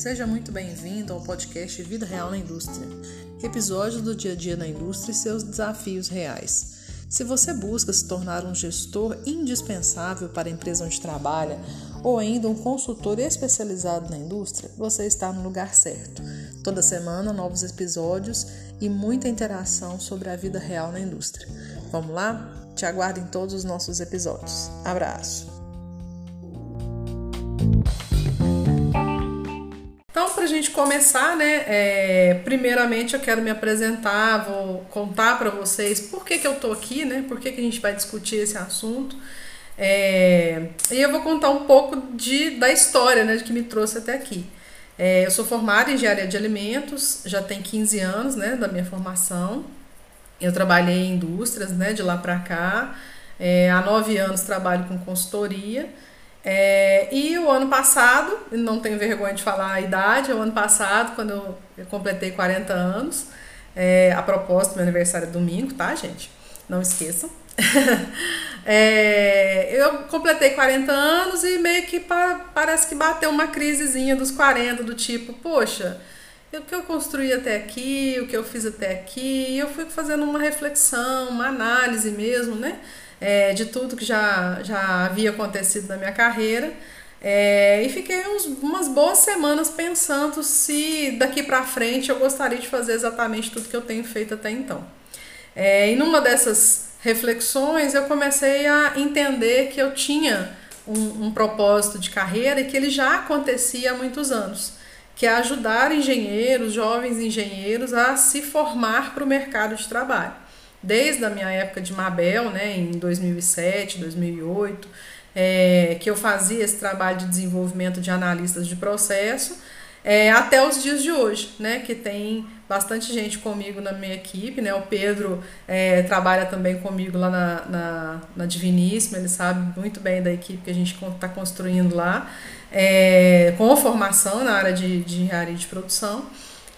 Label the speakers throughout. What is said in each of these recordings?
Speaker 1: Seja muito bem-vindo ao podcast Vida Real na Indústria, episódio do dia a dia na indústria e seus desafios reais. Se você busca se tornar um gestor indispensável para a empresa onde trabalha ou ainda um consultor especializado na indústria, você está no lugar certo. Toda semana, novos episódios e muita interação sobre a vida real na indústria. Vamos lá? Te aguardo em todos os nossos episódios. Abraço! Para a gente começar, né? É, primeiramente eu quero me apresentar, vou contar para vocês por que, que eu tô aqui, né? Por que, que a gente vai discutir esse assunto. É, e eu vou contar um pouco de, da história né, que me trouxe até aqui. É, eu sou formada em engenharia de alimentos, já tem 15 anos né, da minha formação. Eu trabalhei em indústrias né, de lá para cá. É, há nove anos trabalho com consultoria. É, e o ano passado, não tenho vergonha de falar a idade, o ano passado, quando eu, completei 40 anos, é, a propósito, meu aniversário é domingo, tá, gente? Não esqueçam. é, eu completei 40 anos e meio que pa, parece que bateu uma crisezinha dos 40, do tipo, poxa, o que eu construí até aqui, o que eu fiz até aqui, eu fui fazendo uma reflexão, uma análise mesmo, né? É, de tudo que já, já havia acontecido na minha carreira. É, e fiquei uns, umas boas semanas pensando se daqui para frente eu gostaria de fazer exatamente tudo que eu tenho feito até então. É, e numa dessas reflexões eu comecei a entender que eu tinha um, um propósito de carreira e que ele já acontecia há muitos anos, que é ajudar engenheiros, jovens engenheiros a se formar para o mercado de trabalho desde a minha época de Mabel, né, em 2007, 2008, é, que eu fazia esse trabalho de desenvolvimento de analistas de processo, é, até os dias de hoje, né, que tem bastante gente comigo na minha equipe, né, o Pedro é, trabalha também comigo lá na, na, na Diviníssima, ele sabe muito bem da equipe que a gente está construindo lá, é, com formação na área de, de engenharia de produção,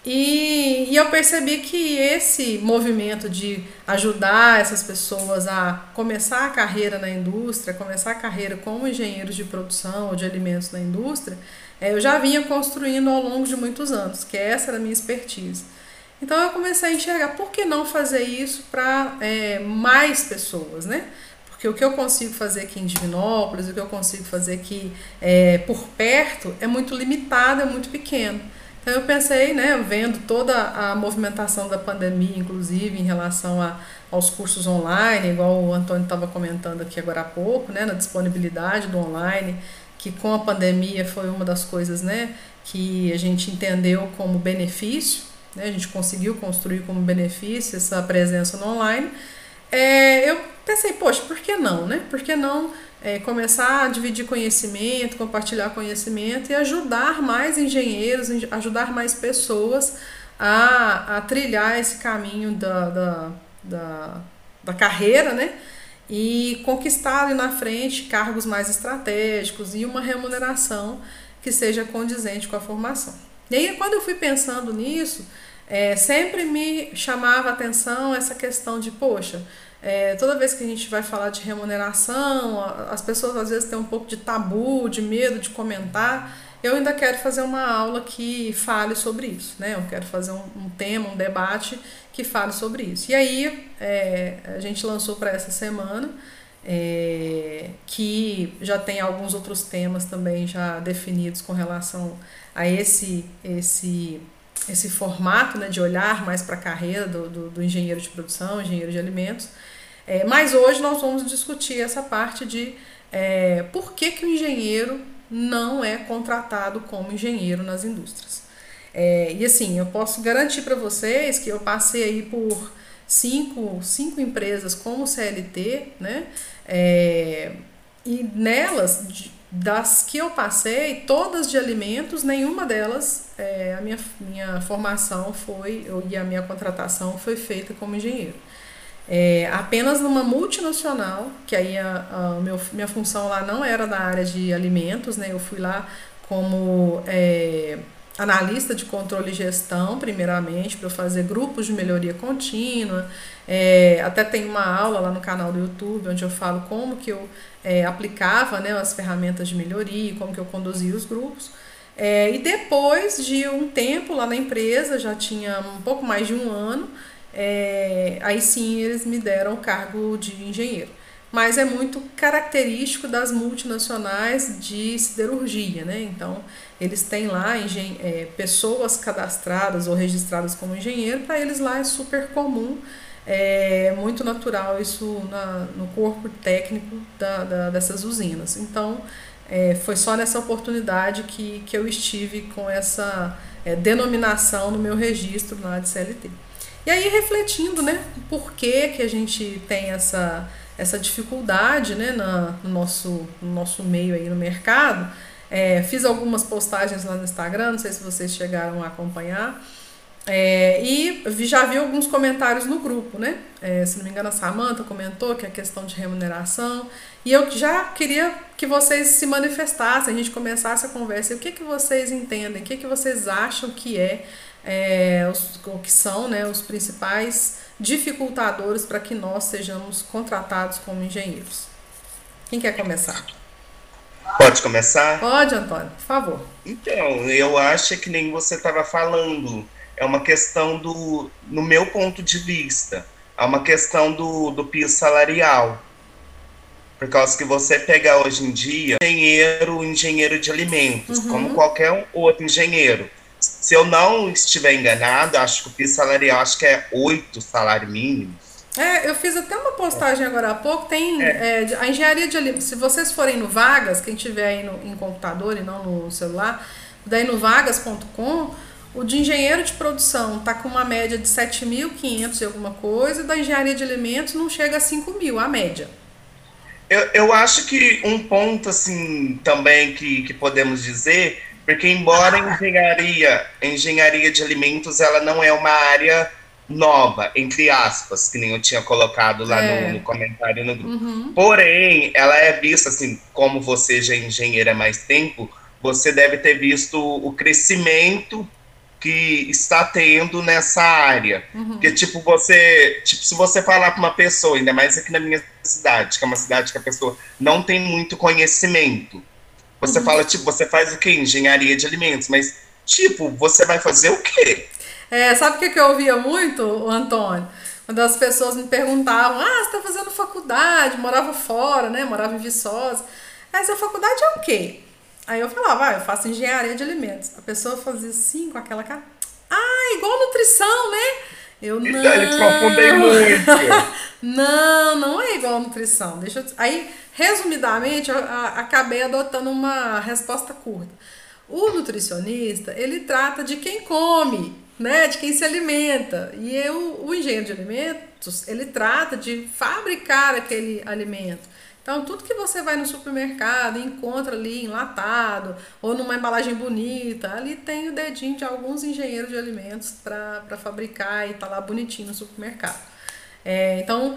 Speaker 1: e, e eu percebi que esse movimento de ajudar essas pessoas a começar a carreira na indústria, começar a carreira como engenheiros de produção ou de alimentos na indústria, é, eu já vinha construindo ao longo de muitos anos, que essa era a minha expertise. Então eu comecei a enxergar por que não fazer isso para é, mais pessoas, né? Porque o que eu consigo fazer aqui em Divinópolis, o que eu consigo fazer aqui é, por perto é muito limitado, é muito pequeno. Então eu pensei, né, vendo toda a movimentação da pandemia, inclusive em relação a, aos cursos online, igual o Antônio estava comentando aqui agora há pouco, né, na disponibilidade do online, que com a pandemia foi uma das coisas, né, que a gente entendeu como benefício, né, a gente conseguiu construir como benefício essa presença no online. É, eu pensei, poxa, por que não, né? Por que não é, começar a dividir conhecimento, compartilhar conhecimento e ajudar mais engenheiros, ajudar mais pessoas a, a trilhar esse caminho da, da, da, da carreira, né? E conquistar ali na frente cargos mais estratégicos e uma remuneração que seja condizente com a formação. E aí, quando eu fui pensando nisso, é, sempre me chamava atenção essa questão de, poxa, é, toda vez que a gente vai falar de remuneração, as pessoas às vezes têm um pouco de tabu, de medo de comentar. Eu ainda quero fazer uma aula que fale sobre isso, né? Eu quero fazer um, um tema, um debate que fale sobre isso. E aí é, a gente lançou para essa semana, é, que já tem alguns outros temas também já definidos com relação a esse esse esse formato né, de olhar mais para a carreira do, do, do, engenheiro de produção, engenheiro de alimentos. É, mas hoje nós vamos discutir essa parte de é, por que, que o engenheiro não é contratado como engenheiro nas indústrias. É, e assim, eu posso garantir para vocês que eu passei aí por cinco, cinco empresas como CLT, né? É, e nelas, das que eu passei, todas de alimentos, nenhuma delas, é, a minha, minha formação foi, e a minha contratação foi feita como engenheiro. É, apenas numa multinacional, que aí a, a meu, minha função lá não era da área de alimentos, né? Eu fui lá como é, analista de controle e gestão, primeiramente, para fazer grupos de melhoria contínua. É, até tem uma aula lá no canal do YouTube onde eu falo como que eu é, aplicava né, as ferramentas de melhoria, como que eu conduzia os grupos. É, e depois de um tempo lá na empresa, já tinha um pouco mais de um ano, é, aí sim eles me deram o cargo de engenheiro. Mas é muito característico das multinacionais de siderurgia, né? Então, eles têm lá é, pessoas cadastradas ou registradas como engenheiro, para eles lá é super comum, é muito natural isso na, no corpo técnico da, da, dessas usinas. Então, é, foi só nessa oportunidade que, que eu estive com essa é, denominação no meu registro lá de CLT. E aí, refletindo, né, por que, que a gente tem essa, essa dificuldade né, na, no, nosso, no nosso meio aí no mercado, é, fiz algumas postagens lá no Instagram, não sei se vocês chegaram a acompanhar. É, e já vi alguns comentários no grupo, né? É, se não me engano, a Samanta comentou que é a questão de remuneração. E eu já queria que vocês se manifestassem, a gente começasse a conversa. o que, que vocês entendem? O que, que vocês acham que é é, os, o que são né, os principais dificultadores para que nós sejamos contratados como engenheiros. Quem quer começar?
Speaker 2: Pode começar?
Speaker 1: Pode, Antônio, por favor.
Speaker 2: Então, eu acho que nem você estava falando, é uma questão do, no meu ponto de vista, é uma questão do, do piso salarial. Por causa que você pega hoje em dia engenheiro, engenheiro de alimentos, uhum. como qualquer outro engenheiro se eu não estiver enganado, acho que o piso salarial acho que é oito salários mínimos.
Speaker 1: É, eu fiz até uma postagem agora há pouco, tem é. É, a engenharia de alimentos, se vocês forem no Vagas, quem tiver aí no, em computador e não no celular, daí no vagas.com, o de engenheiro de produção está com uma média de 7.500 e alguma coisa, e da engenharia de alimentos não chega a 5 mil, a média.
Speaker 2: Eu, eu acho que um ponto, assim, também que, que podemos dizer porque embora a engenharia, engenharia de alimentos, ela não é uma área nova, entre aspas, que nem eu tinha colocado lá é. no, no, comentário no grupo. Uhum. Porém, ela é vista assim, como você já é engenheira há mais tempo, você deve ter visto o crescimento que está tendo nessa área. Uhum. Porque, tipo, você. Tipo, se você falar para uma pessoa, ainda mais aqui na minha cidade, que é uma cidade que a pessoa não tem muito conhecimento. Você uhum. fala, tipo, você faz o quê? Engenharia de alimentos, mas, tipo, você vai fazer o quê?
Speaker 1: É, sabe o que, que eu ouvia muito, Antônio? Quando as pessoas me perguntavam, ah, você tá fazendo faculdade, morava fora, né? Morava em Viçosa. Essa faculdade é o quê? Aí eu falava, ah, eu faço engenharia de alimentos. A pessoa fazia assim, com aquela cara, ah, igual nutrição, né? Eu não. Então, eles confundem muito. não, não é igual nutrição. Deixa eu... Aí Resumidamente, eu acabei adotando uma resposta curta. O nutricionista, ele trata de quem come, né, de quem se alimenta. E eu, o engenheiro de alimentos, ele trata de fabricar aquele alimento. Então, tudo que você vai no supermercado encontra ali enlatado ou numa embalagem bonita, ali tem o dedinho de alguns engenheiros de alimentos para fabricar e tá lá bonitinho no supermercado. É, então,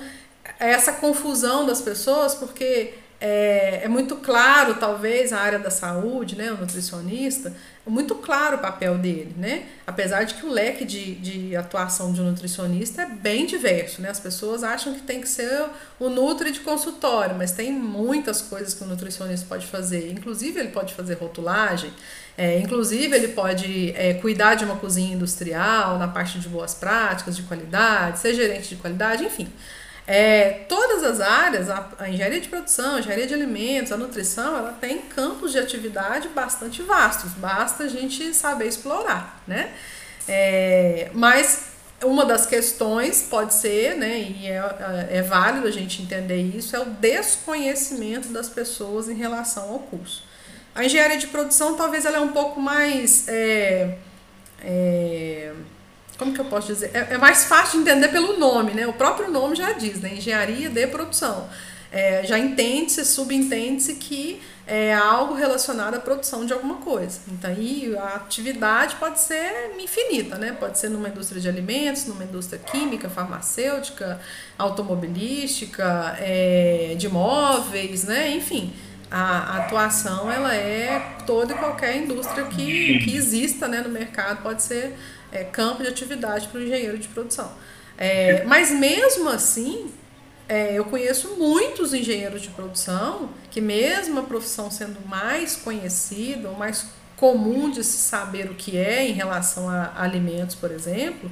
Speaker 1: é essa confusão das pessoas, porque é, é, muito claro, talvez, a área da saúde, né, o nutricionista, é muito claro o papel dele, né? Apesar de que o leque de, de atuação de um nutricionista é bem diverso, né? As pessoas acham que tem que ser o nutri de consultório, mas tem muitas coisas que o nutricionista pode fazer. Inclusive, ele pode fazer rotulagem, é, inclusive, ele pode é, cuidar de uma cozinha industrial, na parte de boas práticas, de qualidade, ser gerente de qualidade, enfim. É, todas as áreas, a, a, engenharia de produção, a engenharia de alimentos, a nutrição, ela tem campos de atividade bastante vastos, basta a gente saber explorar, né? É, mas uma das questões pode ser, né, e é, é válido a gente entender isso, é o desconhecimento das pessoas em relação ao curso. A engenharia de produção talvez ela é um pouco mais é, é, como que eu posso dizer? É, é, mais fácil de entender pelo nome, né? O próprio nome já diz, né? Engenharia de produção. É, já entende-se, subentende-se que é algo relacionado à produção de alguma coisa. Então, aí a atividade pode ser infinita, né? Pode ser numa indústria de alimentos, numa indústria química, farmacêutica, automobilística, é, de móveis, né? Enfim, a, atuação ela é toda e qualquer indústria que, que exista né, no mercado, pode ser é, campo de atividade para o engenheiro de produção. É, mas mesmo assim, é, eu conheço muitos engenheiros de produção que, mesmo a profissão sendo mais conhecida ou mais comum de se saber o que é em relação a alimentos, por exemplo,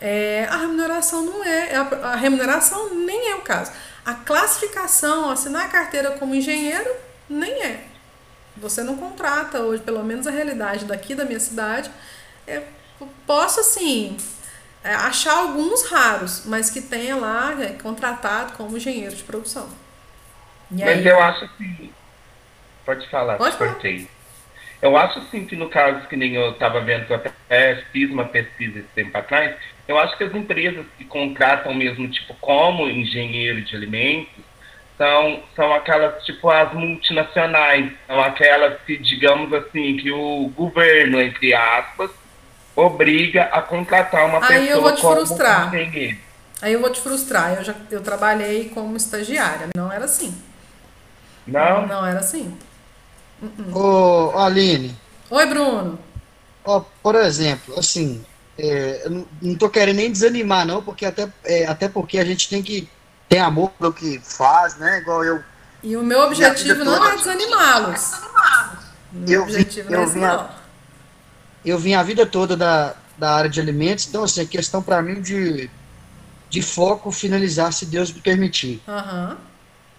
Speaker 1: é, a remuneração não é, a remuneração nem é o caso. A classificação, assinar a carteira como engenheiro, nem é. Você não contrata hoje, pelo menos a realidade daqui da minha cidade. Eu posso, assim, é, achar alguns raros, mas que tenha lá é, contratado como engenheiro de produção.
Speaker 2: E mas aí, eu acho que. Pode falar, pode cortei. Eu acho assim que no caso que nem eu estava vendo, que eu até fiz uma pesquisa esse tempo atrás, eu acho que as empresas que contratam mesmo, tipo, como engenheiro de alimentos, são, são aquelas, tipo, as multinacionais, são aquelas que, digamos assim, que o governo, entre aspas, obriga a contratar uma
Speaker 1: Aí
Speaker 2: pessoa
Speaker 1: eu vou te
Speaker 2: como
Speaker 1: frustrar.
Speaker 2: engenheiro.
Speaker 1: Aí eu vou te frustrar. Eu, já, eu trabalhei como estagiária, não era assim.
Speaker 2: Não?
Speaker 1: Não era assim.
Speaker 3: Ô, Aline.
Speaker 1: Oi, Bruno.
Speaker 3: Ó, por exemplo, assim, é, eu não, não tô querendo nem desanimar, não, porque até, é, até porque a gente tem que ter amor pelo que faz, né? Igual eu.
Speaker 1: E o meu objetivo não é desanimá-los. Meu
Speaker 3: Eu
Speaker 1: objetivo
Speaker 3: vi-
Speaker 1: não é
Speaker 3: eu
Speaker 1: esse,
Speaker 3: vi a-. Eu vim a vida toda da, da área de alimentos, então, assim, é questão para mim de, de foco finalizar, se Deus me permitir.
Speaker 1: Aham.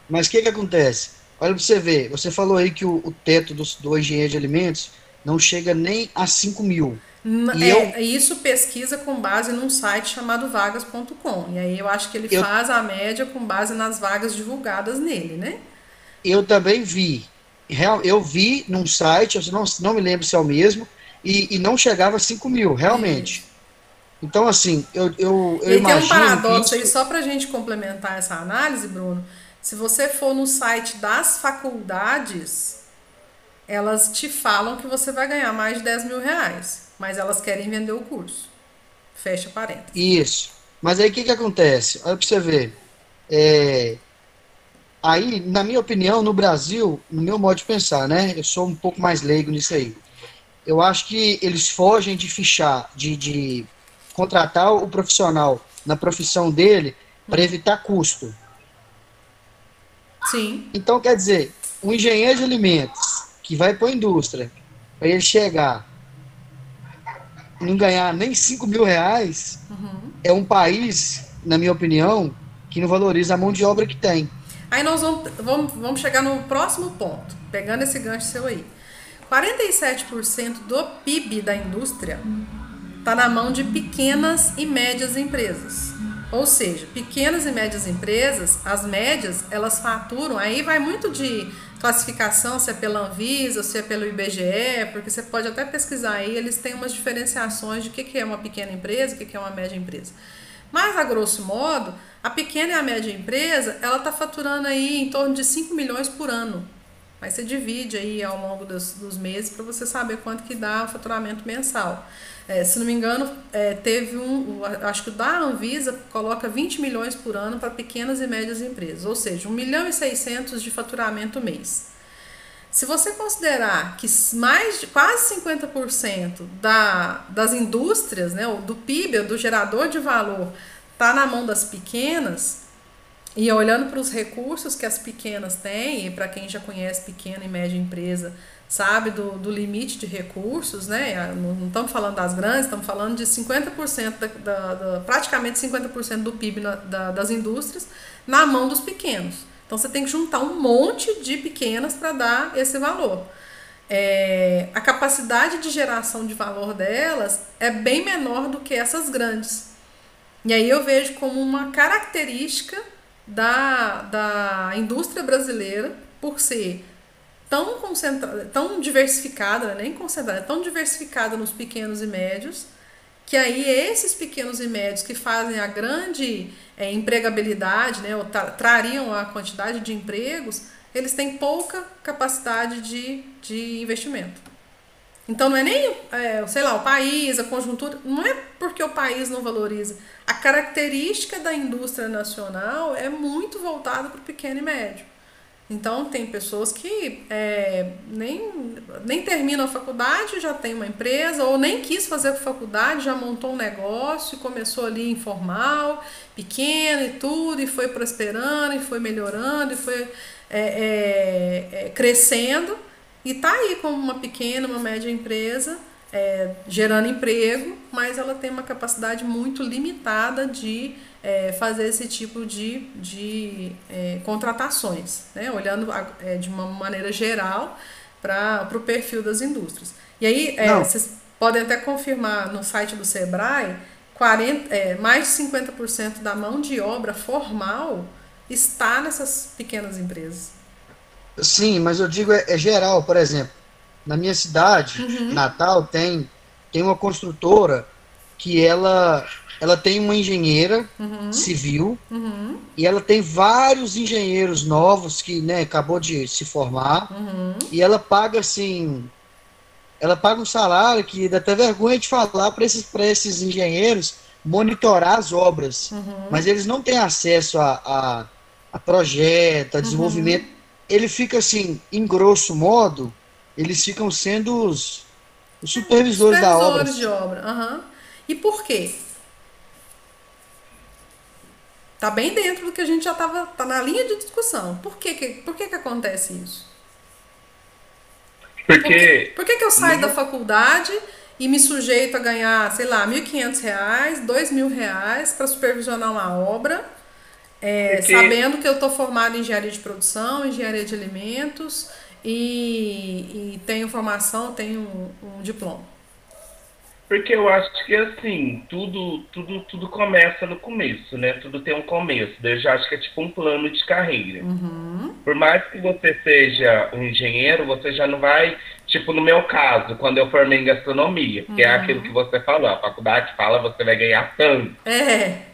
Speaker 3: Mas o que que acontece? Olha para você ver, você falou aí que o, o teto do, do engenheiro de alimentos não chega nem a 5 mil. E
Speaker 1: É, isso pesquisa com base num site chamado vagas.com. E aí eu acho que ele
Speaker 3: Eu-
Speaker 1: faz a média com base nas vagas divulgadas nele, né?
Speaker 3: Eu também vi. Real- Eu vi num site, eu não, não me lembro se é o mesmo, e, e não chegava a 5 mil, realmente. Então, assim, eu, eu, eu
Speaker 1: e aí tem um
Speaker 3: imagino
Speaker 1: paradoxo aí, só pra gente complementar essa análise, Bruno. Se você for no site das faculdades, elas te falam que você vai ganhar mais de 10 mil reais, mas elas querem vender o curso. Fecha parênteses.
Speaker 3: Isso. Mas aí o que, que acontece? Olha para você ver. É, Aí, na minha opinião, no Brasil, no meu modo de pensar, né? Eu sou um pouco mais leigo nisso aí. Eu acho que eles fogem de fichar, de, de contratar o profissional na profissão dele para evitar custo.
Speaker 1: Sim.
Speaker 3: Então, quer dizer, um engenheiro de alimentos que vai para a indústria, para ele chegar não ganhar nem 5 mil reais, é um país, na minha opinião, que não valoriza a mão de obra que tem.
Speaker 1: Aí nós vamos, vamos, vamos chegar no próximo ponto, pegando esse gancho seu aí. 47% do PIB da indústria está na mão de pequenas e médias empresas. Ou seja, pequenas e médias empresas, as médias, elas faturam, aí vai muito de classificação, se é pela Anvisa, se é pelo IBGE, porque você pode até pesquisar aí, eles têm umas diferenciações de o que é uma pequena empresa, o que é uma média empresa. Mas, a grosso modo, a pequena e a média empresa, ela está faturando aí em torno de 5 milhões por ano. Aí você divide aí ao longo dos, dos meses para você saber quanto que dá o faturamento mensal. É, se não me engano, é, teve um, acho que da Anvisa coloca 20 milhões por ano para pequenas e médias empresas, ou seja, 1 milhão e 600 de faturamento mês. Se você considerar que mais de quase 50% da, das indústrias, né, do PIB, do gerador de valor, está na mão das pequenas, e olhando para os recursos que as pequenas têm, e para quem já conhece pequena e média empresa, sabe do, do limite de recursos, né? Não, não estamos falando das grandes, estamos falando de 50% da, da, da praticamente 50% do PIB na- da- das indústrias na mão dos pequenos. Então você tem que juntar um monte de pequenas para dar esse valor. É, a capacidade de geração de valor delas é bem menor do que essas grandes. E aí eu vejo como uma característica da, da indústria brasileira por ser tão concentrada, tão diversificada, né, nem concentrada, tão diversificada nos pequenos e médios, que aí esses pequenos e médios que fazem a grande é, empregabilidade, né, ou tra- trariam a quantidade de empregos, eles têm pouca capacidade de, de investimento. Então não é nem, é, sei lá, o país, a conjuntura, não é porque o país não valoriza. A característica da indústria nacional é muito voltada para o pequeno e médio. Então tem pessoas que é, nem, nem terminam a faculdade, já tem uma empresa, ou nem quis fazer faculdade, já montou um negócio, começou ali informal, pequeno e tudo, e foi prosperando, e foi melhorando, e foi é, é, é, crescendo. e tá aí como uma pequena, uma média empresa, é, gerando emprego, mas ela tem uma capacidade muito limitada de é, fazer esse tipo de, de é, contratações, né? olhando é, de uma maneira geral para o perfil das indústrias. E aí, é, vocês podem até confirmar no site do Sebrae, 40, é, mais de 50% da mão de obra formal está nessas pequenas empresas.
Speaker 3: Sim, mas eu digo é, é geral, por exemplo, na minha cidade, uhum. Natal, tem, tem uma construtora que ela ela tem uma engenheira uhum. civil uhum. e ela tem vários engenheiros novos que né, acabou de se formar uhum. e ela paga assim ela paga um salário que dá até vergonha de falar para esses, esses engenheiros monitorar as obras uhum. mas eles não têm acesso a, a, a projeto, a desenvolvimento uhum. ele fica assim, em grosso modo eles ficam sendo os, os supervisores, supervisores da obra
Speaker 1: de obra, e por quê? Tá bem dentro do que a gente já estava, tá na linha de discussão. Por que que, por que, que acontece isso?
Speaker 2: Porque... Por que,
Speaker 1: por que, que eu saio da faculdade e me sujeito a ganhar, sei lá, R$ 1.500, R$ mil reais para supervisionar uma obra, é, Porque... sabendo que eu estou formado em engenharia de produção, engenharia de alimentos e, e tenho formação, tenho um, um diploma?
Speaker 2: Porque eu acho que assim, tudo, tudo, tudo começa no começo, né? Tudo tem um começo. Eu já acho que é tipo um plano de carreira. Uhum. Por mais que você seja um engenheiro, você já não vai, tipo no meu caso, quando eu formei em gastronomia, que é uhum. é aquilo que você falou, a faculdade fala você vai ganhar tanto.
Speaker 1: É.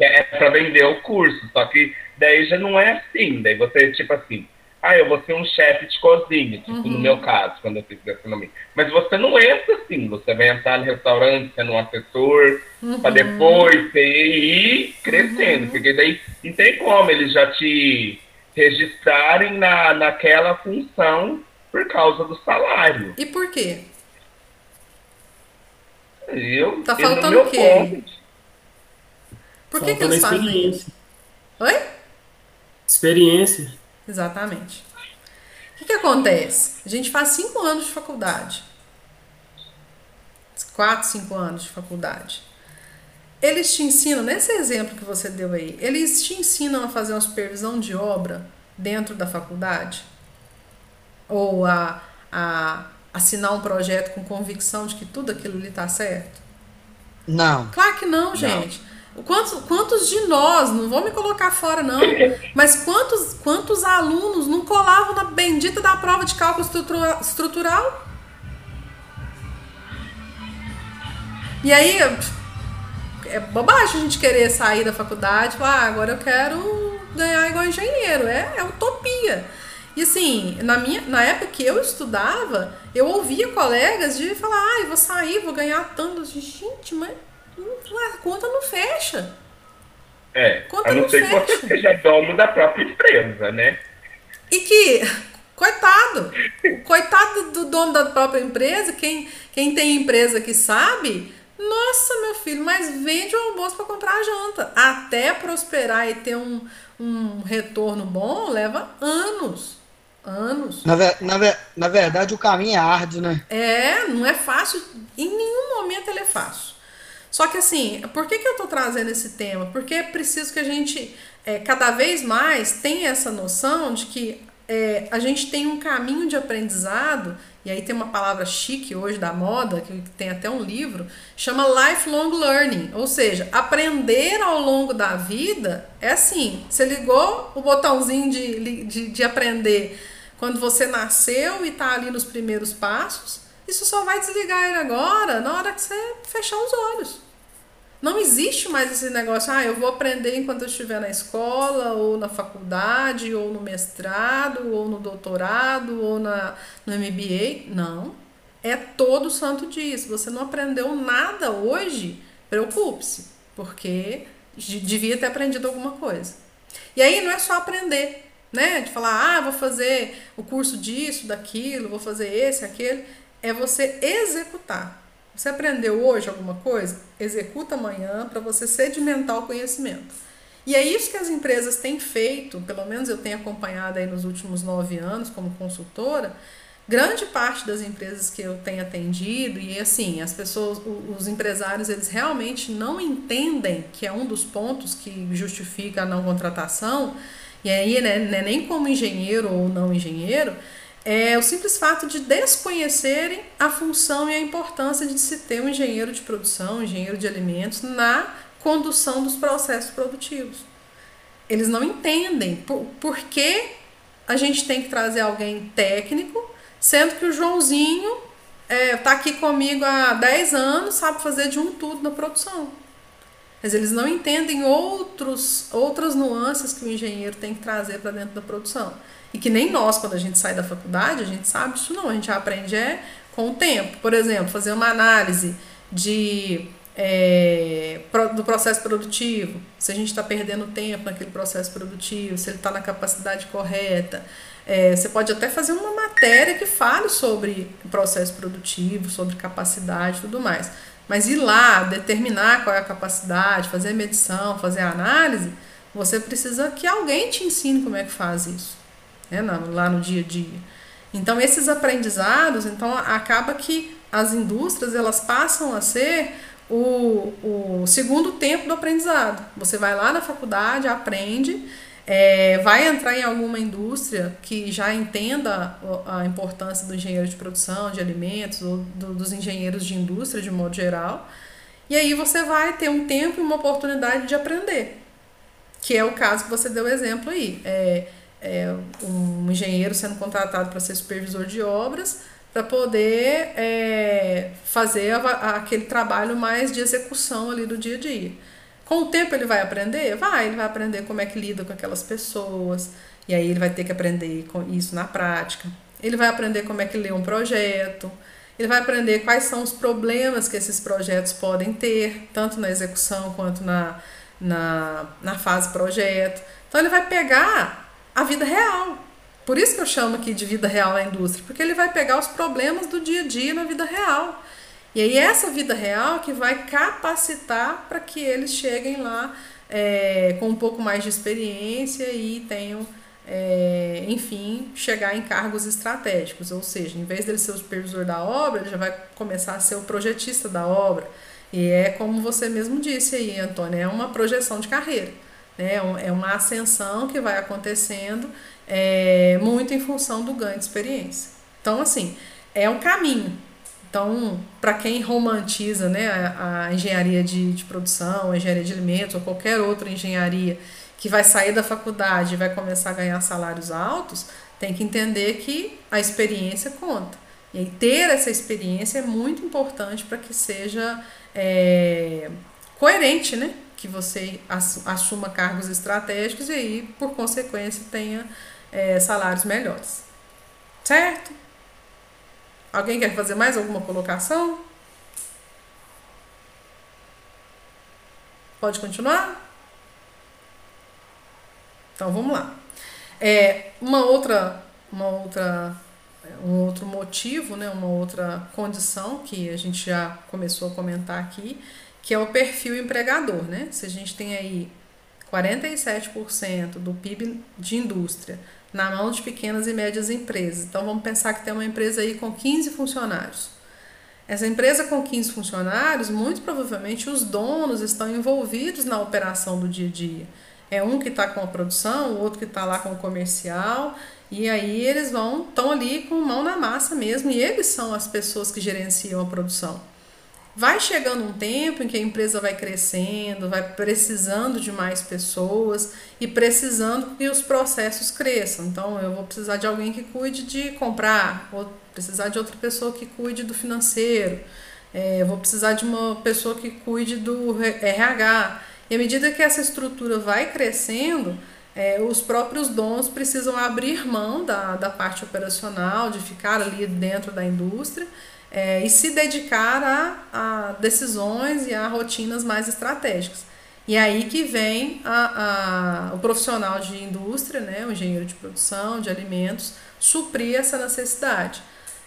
Speaker 2: É para vender o curso, só que daí já não é assim. Daí você, tipo assim, ah, eu vou ser um chefe de cozinha, tipo, uhum. no meu caso, quando eu fiz gastronomia. Mas você não entra assim, você vai entrar no restaurante sendo um assessor, uhum. para depois você ir crescendo, uhum. porque daí não tem como eles já te registrarem na, naquela função por causa do salário.
Speaker 1: E por quê?
Speaker 2: Eu,
Speaker 1: tá faltando o quê? Ponto, por que, que eles fazem isso? Oi?
Speaker 4: Experiência.
Speaker 1: Exatamente. O que, que acontece? A gente faz cinco anos de faculdade. Quatro, cinco anos de faculdade. Eles te ensinam, nesse exemplo que você deu aí, eles te ensinam a fazer uma supervisão de obra dentro da faculdade? Ou a, a assinar um projeto com convicção de que tudo aquilo ali está certo?
Speaker 3: Não.
Speaker 1: Claro que não, gente. Não. Quantos, quantos de nós, não vou me colocar fora não, mas quantos, quantos alunos não colavam na bendita da prova de cálculo estrutural? E aí, é bobagem a gente querer sair da faculdade e falar, ah, agora eu quero ganhar igual engenheiro. É, é utopia. E assim, na, minha, na época que eu estudava, eu ouvia colegas de falar, ah, eu vou sair, vou ganhar tanto. Gente, mas a conta não fecha.
Speaker 2: É, conta a não, não ser fecha. que você seja dono da própria empresa, né?
Speaker 1: E que, coitado, coitado do dono da própria empresa, quem, quem tem empresa que sabe, nossa, meu filho, mas vende o almoço para comprar a janta. Até prosperar e ter um, um retorno bom leva anos. Anos.
Speaker 3: Na, ver, na, ver, na verdade, o caminho é árduo, né?
Speaker 1: É, não é fácil. Em nenhum momento ele é fácil. Só que assim, por que, que eu estou trazendo esse tema? Porque é preciso que a gente é, cada vez mais tenha essa noção de que é, a gente tem um caminho de aprendizado, e aí tem uma palavra chique hoje da moda, que tem até um livro, chama lifelong learning, ou seja, aprender ao longo da vida é assim, você ligou o botãozinho de, de, de aprender quando você nasceu e está ali nos primeiros passos, isso só vai desligar ele agora na hora que você fechar os olhos. Não existe mais esse negócio, ah, eu vou aprender enquanto eu estiver na escola, ou na faculdade, ou no mestrado, ou no doutorado, ou na, no MBA. Não. É todo santo dia. Se você não aprendeu nada hoje, preocupe-se, porque devia ter aprendido alguma coisa. E aí não é só aprender, né? De falar, ah, vou fazer o curso disso, daquilo, vou fazer esse, aquele é você executar. Você aprendeu hoje alguma coisa? Executa amanhã para você sedimentar o conhecimento. E é isso que as empresas têm feito, pelo menos eu tenho acompanhado aí nos últimos nove anos como consultora, grande parte das empresas que eu tenho atendido e assim as pessoas os empresários eles realmente não entendem que é um dos pontos que justifica a não contratação e aí né, é nem como engenheiro ou não engenheiro é o simples fato de desconhecerem a função e a importância de se ter um engenheiro de produção, um engenheiro de alimentos na condução dos processos produtivos. Eles não entendem por, por que a gente tem que trazer alguém técnico Sendo que o Joãozinho é, tá aqui comigo há 10 anos, sabe fazer de um tudo na produção. Mas eles não entendem outros, outras nuances que o engenheiro tem que trazer para dentro da produção. E que nem nós, quando a gente sai da faculdade, a gente sabe isso não. A gente aprende é com o tempo. Por exemplo, fazer uma análise de, é, do processo produtivo. Se a gente está perdendo tempo naquele processo produtivo, se ele está na capacidade correta. É, você pode até fazer uma matéria que fale sobre processo produtivo, sobre capacidade e tudo mais. Mas ir lá, determinar qual é a capacidade, fazer medição, fazer análise, você precisa que alguém te ensine como é que faz isso, né, lá no dia a dia. Então, esses aprendizados, então, acaba que as indústrias, elas passam a ser o, o segundo tempo do aprendizado. Você vai lá na faculdade, aprende, é, vai entrar em alguma indústria que já entenda a importância do engenheiro de produção de alimentos ou do, dos engenheiros de indústria de modo geral. E aí você vai ter um tempo e uma oportunidade de aprender, que é o caso que você deu exemplo aí. É, é um engenheiro sendo contratado para ser supervisor de obras para poder é, fazer a, a, aquele trabalho mais de execução ali do dia a dia. Com o tempo ele vai aprender? Vai, ele vai aprender como é que lida com aquelas pessoas. E aí ele vai ter que aprender isso na prática. Ele vai aprender como é que lê um projeto. Ele vai aprender quais são os problemas que esses projetos podem ter, tanto na execução quanto na, na, na fase projeto. Então ele vai pegar a vida real. Por isso que eu chamo aqui de vida real na indústria, porque ele vai pegar os problemas do dia a dia na vida real. E aí essa vida real que vai capacitar para que eles cheguem lá é, com um pouco mais de experiência e tenham, é, enfim, chegar em cargos estratégicos. Ou seja, em vez dele ser o supervisor da obra, ele já vai começar a ser o projetista da obra. E é como você mesmo disse aí, Antônio, é uma projeção de carreira. Né? É uma ascensão que vai acontecendo é, muito em função do ganho de experiência. Então, assim, é um caminho. Então, para quem romantiza né, a, a engenharia de, de produção, a engenharia de alimentos ou qualquer outra engenharia que vai sair da faculdade e vai começar a ganhar salários altos, tem que entender que a experiência conta. E ter essa experiência é muito importante para que seja é, coerente, né? Que você assuma cargos estratégicos e aí, por consequência, tenha é, salários melhores. Certo? Alguém quer fazer mais alguma colocação? Pode continuar? Então vamos lá. É, uma outra, uma outra, um outro motivo, né, uma outra condição que a gente já começou a comentar aqui, que é o perfil empregador, né? Se a gente tem aí 47% do PIB de indústria na mão de pequenas e médias empresas. Então vamos pensar que tem uma empresa aí com 15 funcionários. Essa empresa com 15 funcionários, muito provavelmente os donos estão envolvidos na operação do dia a dia. É um que está com a produção, o outro que está lá com o comercial, e aí eles vão, estão ali com mão na massa mesmo, e eles são as pessoas que gerenciam a produção. Vai chegando um tempo em que a empresa vai crescendo, vai precisando de mais pessoas e precisando que os processos cresçam. Então, eu vou precisar de alguém que cuide de comprar, vou precisar de outra pessoa que cuide do financeiro, é, vou precisar de uma pessoa que cuide do RH. E à medida que essa estrutura vai crescendo, é, os próprios donos precisam abrir mão da, da parte operacional, de ficar ali dentro da indústria é, e se dedicar a, a, decisões e a rotinas mais estratégicas. E aí que vem a, a, o profissional de indústria, né, o engenheiro de produção, de alimentos, suprir essa necessidade.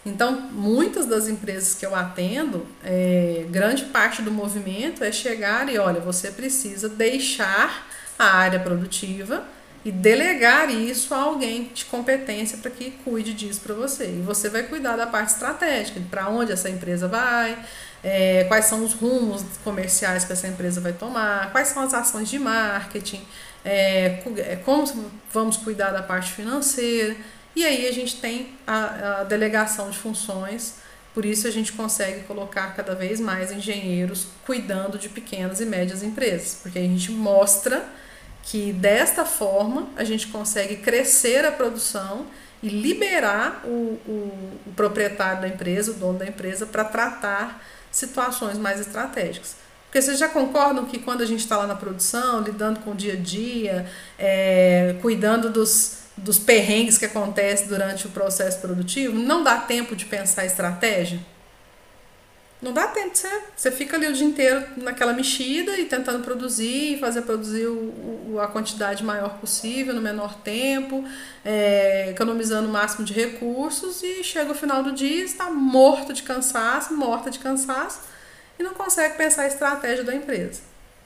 Speaker 1: Então, muitas das empresas que eu atendo, é, grande parte do movimento é chegar e, olha, você precisa deixar a área produtiva e delegar isso a alguém de competência para que cuide disso para você. E você vai cuidar da parte estratégica, para onde essa empresa vai, é, quais são os rumos comerciais que essa empresa vai tomar, quais são as ações de marketing, é, é como vamos cuidar da parte financeira. E aí a gente tem a, a delegação de funções, por isso a gente consegue colocar cada vez mais engenheiros cuidando de pequenas e médias empresas, porque a gente mostra que desta forma a gente consegue crescer a produção e liberar o, o, o proprietário da empresa, o dono da empresa, para tratar situações mais estratégicas. Porque vocês já concordam que quando a gente está lá na produção, lidando com o dia a dia, é, cuidando dos, dos perrengues que acontecem durante o processo produtivo, não dá tempo de pensar estratégia? Não dá tempo, você, você fica ali o dia inteiro naquela mexida e tentando produzir, fazer produzir o, o, a quantidade maior possível, no menor tempo, é, economizando o máximo de recursos e chega o final do dia está morto de cansaço, morta de cansaço e não consegue pensar a estratégia da empresa.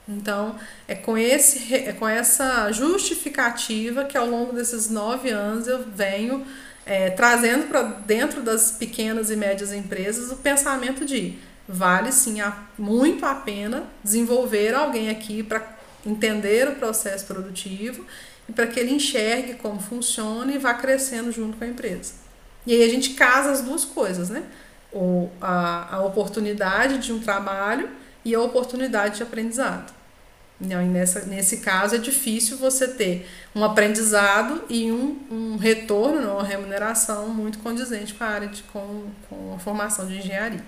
Speaker 1: Então, é com, esse, é com essa justificativa que ao longo desses nove anos eu venho é, trazendo para dentro das pequenas e médias empresas o pensamento de vale sim a, muito a pena desenvolver alguém aqui para entender o processo produtivo e para que ele enxergue como funciona e vá crescendo junto com a empresa. E aí a gente casa as duas coisas, né? O, a, a oportunidade de um trabalho e a oportunidade de aprendizado. Não, e nessa, nesse caso é difícil você ter um aprendizado e um, um retorno, uma remuneração muito condizente com a área de com, com a formação de engenharia.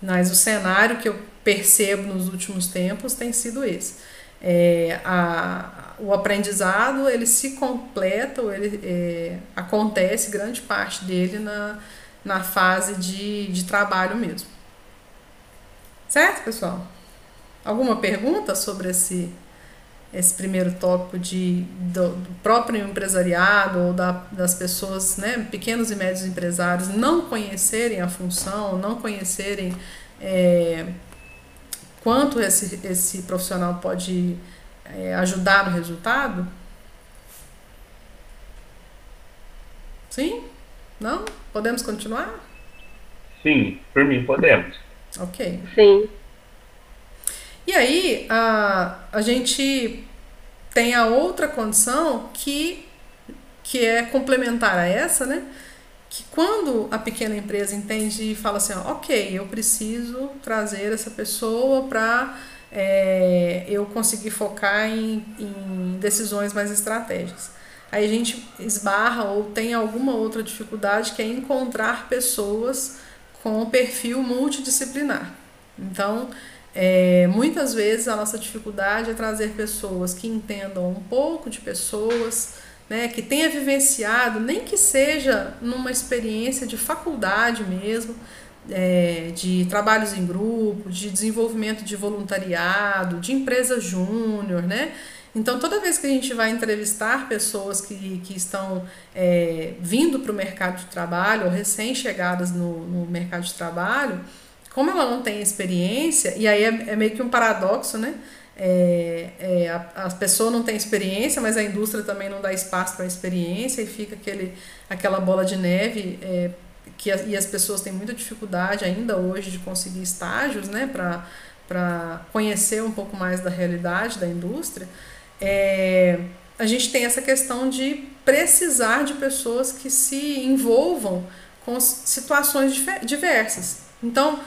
Speaker 1: Mas o cenário que eu percebo nos últimos tempos tem sido esse. É, a, o aprendizado ele se completa, ou ele é, acontece grande parte dele na, na fase de, de trabalho mesmo. Certo, pessoal? Alguma pergunta sobre esse, esse primeiro tópico de, do, do próprio empresariado ou da, das pessoas, né, pequenos e médios empresários, não conhecerem a função, não conhecerem é, quanto esse, esse profissional pode é, ajudar no resultado? Sim? Não? Podemos continuar?
Speaker 2: Sim, por mim podemos.
Speaker 1: Ok.
Speaker 5: Sim.
Speaker 1: E aí a, a gente tem a outra condição que, que é complementar a essa, né? Que quando a pequena empresa entende e fala assim, ó, ok, eu preciso trazer essa pessoa para é, eu conseguir focar em, em decisões mais estratégicas. Aí a gente esbarra ou tem alguma outra dificuldade que é encontrar pessoas com perfil multidisciplinar. Então, é, muitas vezes a nossa dificuldade é trazer pessoas que entendam um pouco de pessoas, né, que tenha vivenciado, nem que seja numa experiência de faculdade mesmo, é, de trabalhos em grupo, de desenvolvimento de voluntariado, de empresa júnior, né? Então, toda vez que a gente vai entrevistar pessoas que, que estão é, vindo para o mercado de trabalho ou recém-chegadas no, no mercado de trabalho, como ela não tem experiência, e aí é, é meio que um paradoxo, né? É, é, a, a pessoa não tem experiência, mas a indústria também não dá espaço para experiência e fica aquele, aquela bola de neve é, que a, e as pessoas têm muita dificuldade ainda hoje de conseguir estágios, né? Para conhecer um pouco mais da realidade da indústria. É, a gente tem essa questão de precisar de pessoas que se envolvam com situações diversas. Então,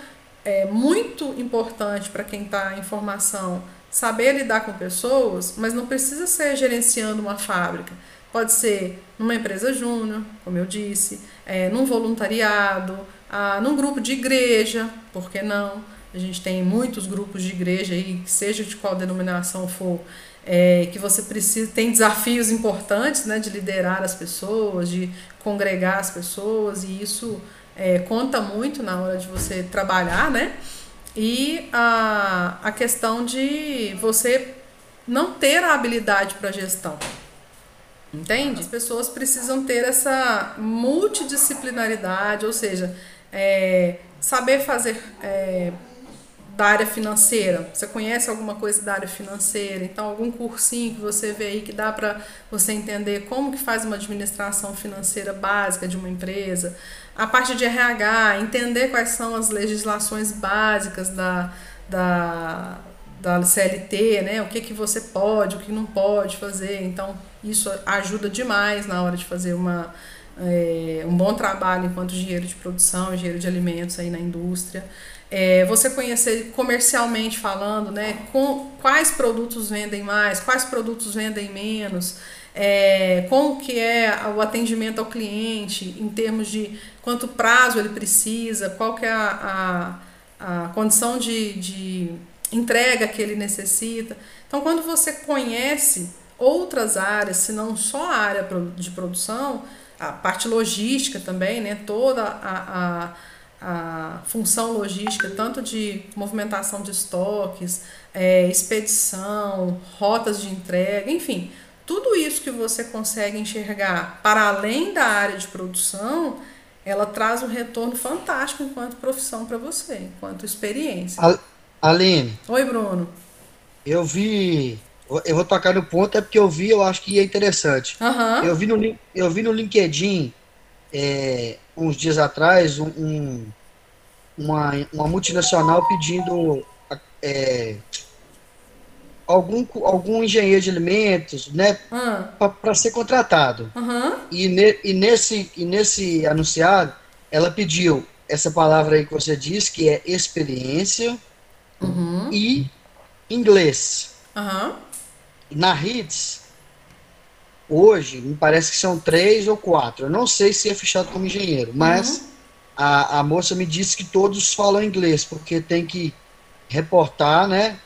Speaker 1: é muito importante para quem está em formação saber lidar com pessoas, mas não precisa ser gerenciando uma fábrica. Pode ser numa empresa júnior, como eu disse, é, num voluntariado, ah, num grupo de igreja, por que não? A gente tem muitos grupos de igreja aí, seja de qual denominação for, é, que você precisa tem desafios importantes né, de liderar as pessoas, de congregar as pessoas, e isso é, conta muito na hora de você trabalhar, né? E a, a questão de você não ter a habilidade para gestão. Entende? As pessoas precisam ter essa multidisciplinaridade, ou seja, é, saber fazer, é, da área financeira. Você conhece alguma coisa da área financeira? Então, algum cursinho que você vê aí que dá para você entender como que faz uma administração financeira básica de uma empresa. A parte de RH, entender quais são as legislações básicas da, da, da CLT, né? O que, que você pode, o que não pode fazer. Então, isso ajuda demais na hora de fazer uma, é, um bom trabalho enquanto engenheiro de produção, engenheiro de alimentos aí na indústria. É, você conhecer comercialmente falando, né, com, quais produtos vendem mais, quais produtos vendem menos, é, como que é o atendimento ao cliente em termos de quanto prazo ele precisa, qual que é a, a, a condição de, de entrega que ele necessita. Então, quando você conhece outras áreas, se não só a área de produção, a parte logística também, né, toda a, a a função logística, tanto de movimentação de estoques, é, expedição, rotas de entrega, enfim, tudo isso que você consegue enxergar para além da área de produção, ela traz um retorno fantástico enquanto profissão para você, enquanto experiência.
Speaker 3: Aline.
Speaker 1: Oi, Bruno.
Speaker 3: Eu vi. Eu vou tocar no ponto, é porque eu vi, eu acho que é interessante.
Speaker 1: Uhum.
Speaker 3: Eu, vi no, eu vi no LinkedIn é, uns dias atrás um, uma, uma multinacional pedindo é, algum, algum engenheiro de alimentos né,
Speaker 1: uhum.
Speaker 3: para ser contratado.
Speaker 1: Uhum.
Speaker 3: E, ne, e, nesse, e nesse anunciado, ela pediu essa palavra aí que você disse, que é experiência
Speaker 1: uhum.
Speaker 3: e inglês. Na HITS, hoje, me parece que são três ou quatro. Eu não sei se é fechado como engenheiro, mas uhum. a, a moça me disse que todos falam inglês, porque tem que reportar, né,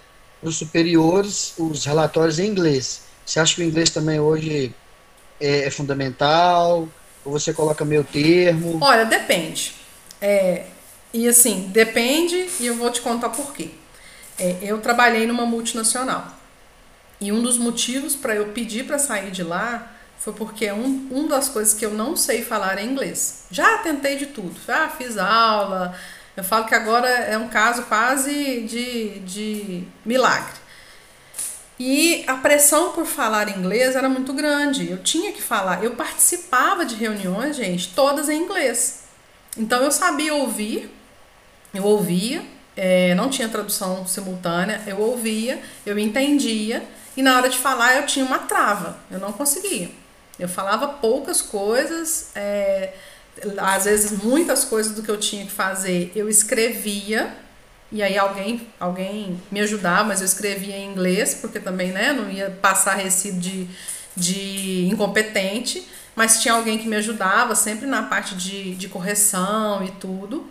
Speaker 3: para os superiores os relatórios em inglês. Você acha que o inglês também hoje é, é fundamental? Ou você coloca meio termo?
Speaker 1: Olha, depende. É, e assim, depende, e eu vou te contar por quê. É, eu trabalhei numa multinacional. E um dos motivos para eu pedir para sair de lá foi porque um, um das coisas que eu não sei falar é inglês. Já tentei de tudo, já fiz aula. Eu falo que agora é um caso quase de, de milagre. E a pressão por falar inglês era muito grande. Eu tinha que falar. Eu participava de reuniões, gente, todas em inglês. Então eu sabia ouvir, eu ouvia, é, não tinha tradução simultânea, eu ouvia, eu entendia e na hora de falar eu tinha uma trava, eu não conseguia. Eu falava poucas coisas, é, às vezes muitas coisas do que eu tinha que fazer eu escrevia e aí alguém alguém me ajudava, mas eu escrevia em inglês porque também né, não ia passar recibo de, de incompetente, mas tinha alguém que me ajudava sempre na parte de, de correção e tudo.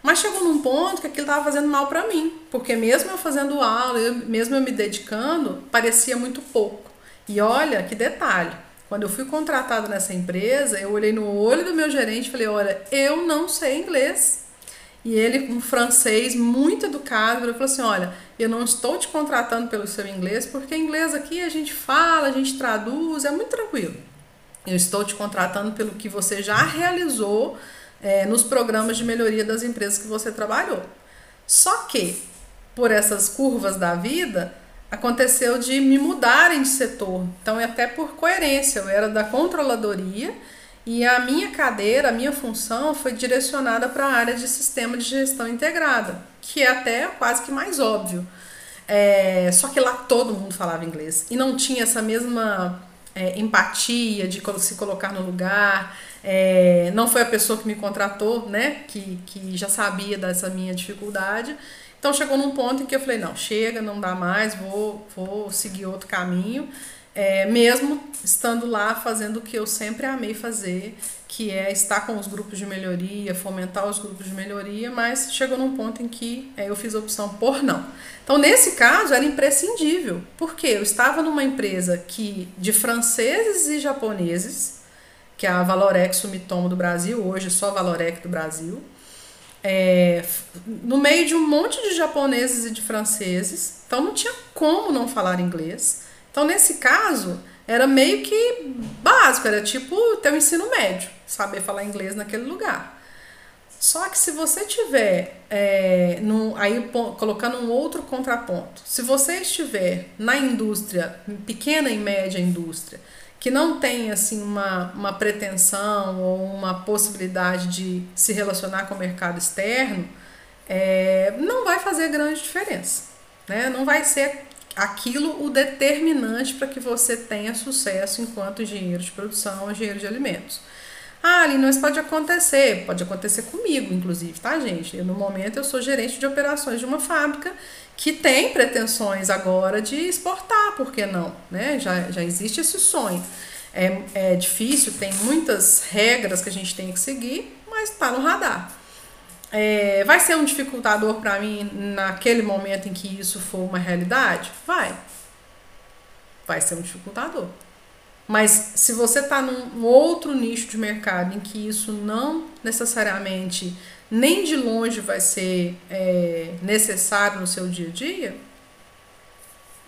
Speaker 1: Mas chegou num ponto que aquilo estava fazendo mal para mim, porque mesmo eu fazendo aula, eu, mesmo eu me dedicando, parecia muito pouco. E olha que detalhe, quando eu fui contratada nessa empresa, eu olhei no olho do meu gerente e falei: Olha, eu não sei inglês. E ele, um francês muito educado, falou assim: Olha, eu não estou te contratando pelo seu inglês, porque inglês aqui a gente fala, a gente traduz, é muito tranquilo. Eu estou te contratando pelo que você já realizou é, nos programas de melhoria das empresas que você trabalhou. Só que, por essas curvas da vida, aconteceu de me mudarem de setor. Então, até por coerência, eu era da controladoria e a minha cadeira, a minha função foi direcionada para a área de sistema de gestão integrada, que é até quase que mais óbvio. É, só que lá todo mundo falava inglês e não tinha essa mesma é, empatia de se colocar no lugar, é, não foi a pessoa que me contratou, né? Que, que já sabia dessa minha dificuldade. Então chegou num ponto em que eu falei, não, chega, não dá mais, vou, vou seguir outro caminho. É, mesmo estando lá fazendo o que eu sempre amei fazer, que é estar com os grupos de melhoria, fomentar os grupos de melhoria, mas chegou num ponto em que é, eu fiz a opção por não. Então, nesse caso, era imprescindível, porque eu estava numa empresa que de franceses e japoneses, que é a Valorex Sumitomo do Brasil, hoje só Valorec do Brasil. É, no meio de um monte de japoneses e de franceses, então não tinha como não falar inglês. Então, nesse caso, era meio que básico, era tipo ter o ensino médio, saber falar inglês naquele lugar. Só que se você tiver, é, no, aí colocando um outro contraponto, se você estiver na indústria, pequena e média indústria, que não tem assim uma, uma pretensão ou uma possibilidade de se relacionar com o mercado externo, é, não vai fazer grande diferença. Né? Não vai ser aquilo o determinante para que você tenha sucesso enquanto engenheiro de produção, engenheiro de alimentos. Ah, Aline, mas pode acontecer, pode acontecer comigo, inclusive, tá, gente? Eu, no momento eu sou gerente de operações de uma fábrica que tem pretensões agora de exportar, por que não? Né? Já, já existe esse sonho. É, é difícil, tem muitas regras que a gente tem que seguir, mas está no radar. É, vai ser um dificultador para mim naquele momento em que isso for uma realidade? Vai. Vai ser um dificultador. Mas se você está num outro nicho de mercado em que isso não necessariamente nem de longe vai ser é, necessário no seu dia a dia,